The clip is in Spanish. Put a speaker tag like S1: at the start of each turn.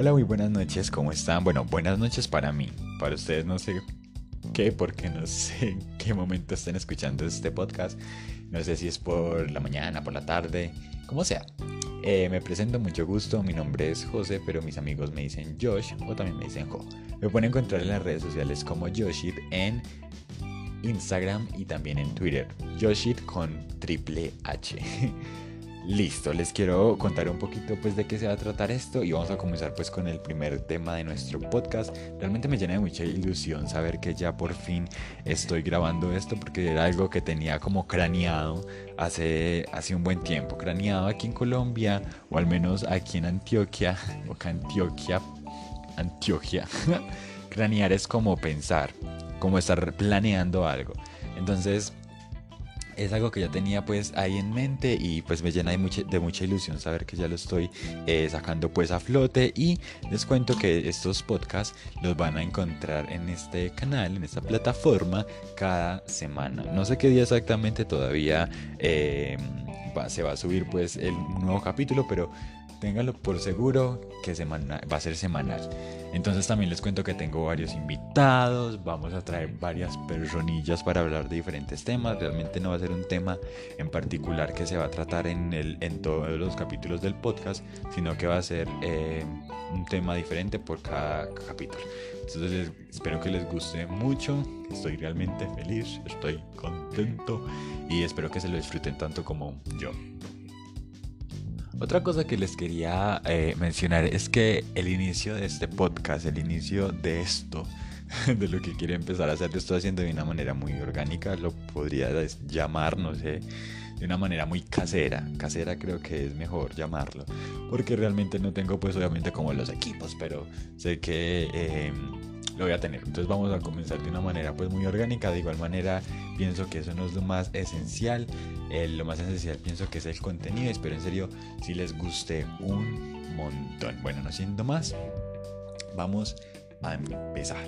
S1: Hola, muy buenas noches, ¿cómo están? Bueno, buenas noches para mí. Para ustedes no sé qué, porque no sé en qué momento estén escuchando este podcast. No sé si es por la mañana, por la tarde, como sea. Eh, me presento mucho gusto, mi nombre es José, pero mis amigos me dicen Josh o también me dicen Jo. Me pueden encontrar en las redes sociales como Joshit en Instagram y también en Twitter. Joshit con triple H. Listo, les quiero contar un poquito pues de qué se va a tratar esto y vamos a comenzar pues con el primer tema de nuestro podcast. Realmente me llena de mucha ilusión saber que ya por fin estoy grabando esto porque era algo que tenía como craneado hace, hace un buen tiempo, craneado aquí en Colombia o al menos aquí en Antioquia, o Antioquia, Antioquia. Cranear es como pensar, como estar planeando algo. Entonces es algo que ya tenía pues ahí en mente y pues me llena de mucha, de mucha ilusión saber que ya lo estoy eh, sacando pues a flote y les cuento que estos podcasts los van a encontrar en este canal, en esta plataforma cada semana. No sé qué día exactamente todavía eh, se va a subir pues el nuevo capítulo, pero ténganlo por seguro que semana, va a ser semanal. Entonces también les cuento que tengo varios invitados, vamos a traer varias personillas para hablar de diferentes temas. Realmente no va a ser un tema en particular que se va a tratar en, el, en todos los capítulos del podcast, sino que va a ser eh, un tema diferente por cada capítulo. Entonces espero que les guste mucho, estoy realmente feliz, estoy contento y espero que se lo disfruten tanto como yo. Otra cosa que les quería eh, mencionar es que el inicio de este podcast, el inicio de esto, de lo que quiero empezar a hacer, lo estoy haciendo de una manera muy orgánica, lo podría llamar, no sé, de una manera muy casera. Casera creo que es mejor llamarlo, porque realmente no tengo pues obviamente como los equipos, pero sé que... Eh, lo voy a tener. Entonces vamos a comenzar de una manera pues muy orgánica. De igual manera pienso que eso no es lo más esencial. lo más esencial pienso que es el contenido. Espero en serio si les guste un montón. Bueno, no siendo más, vamos a empezar.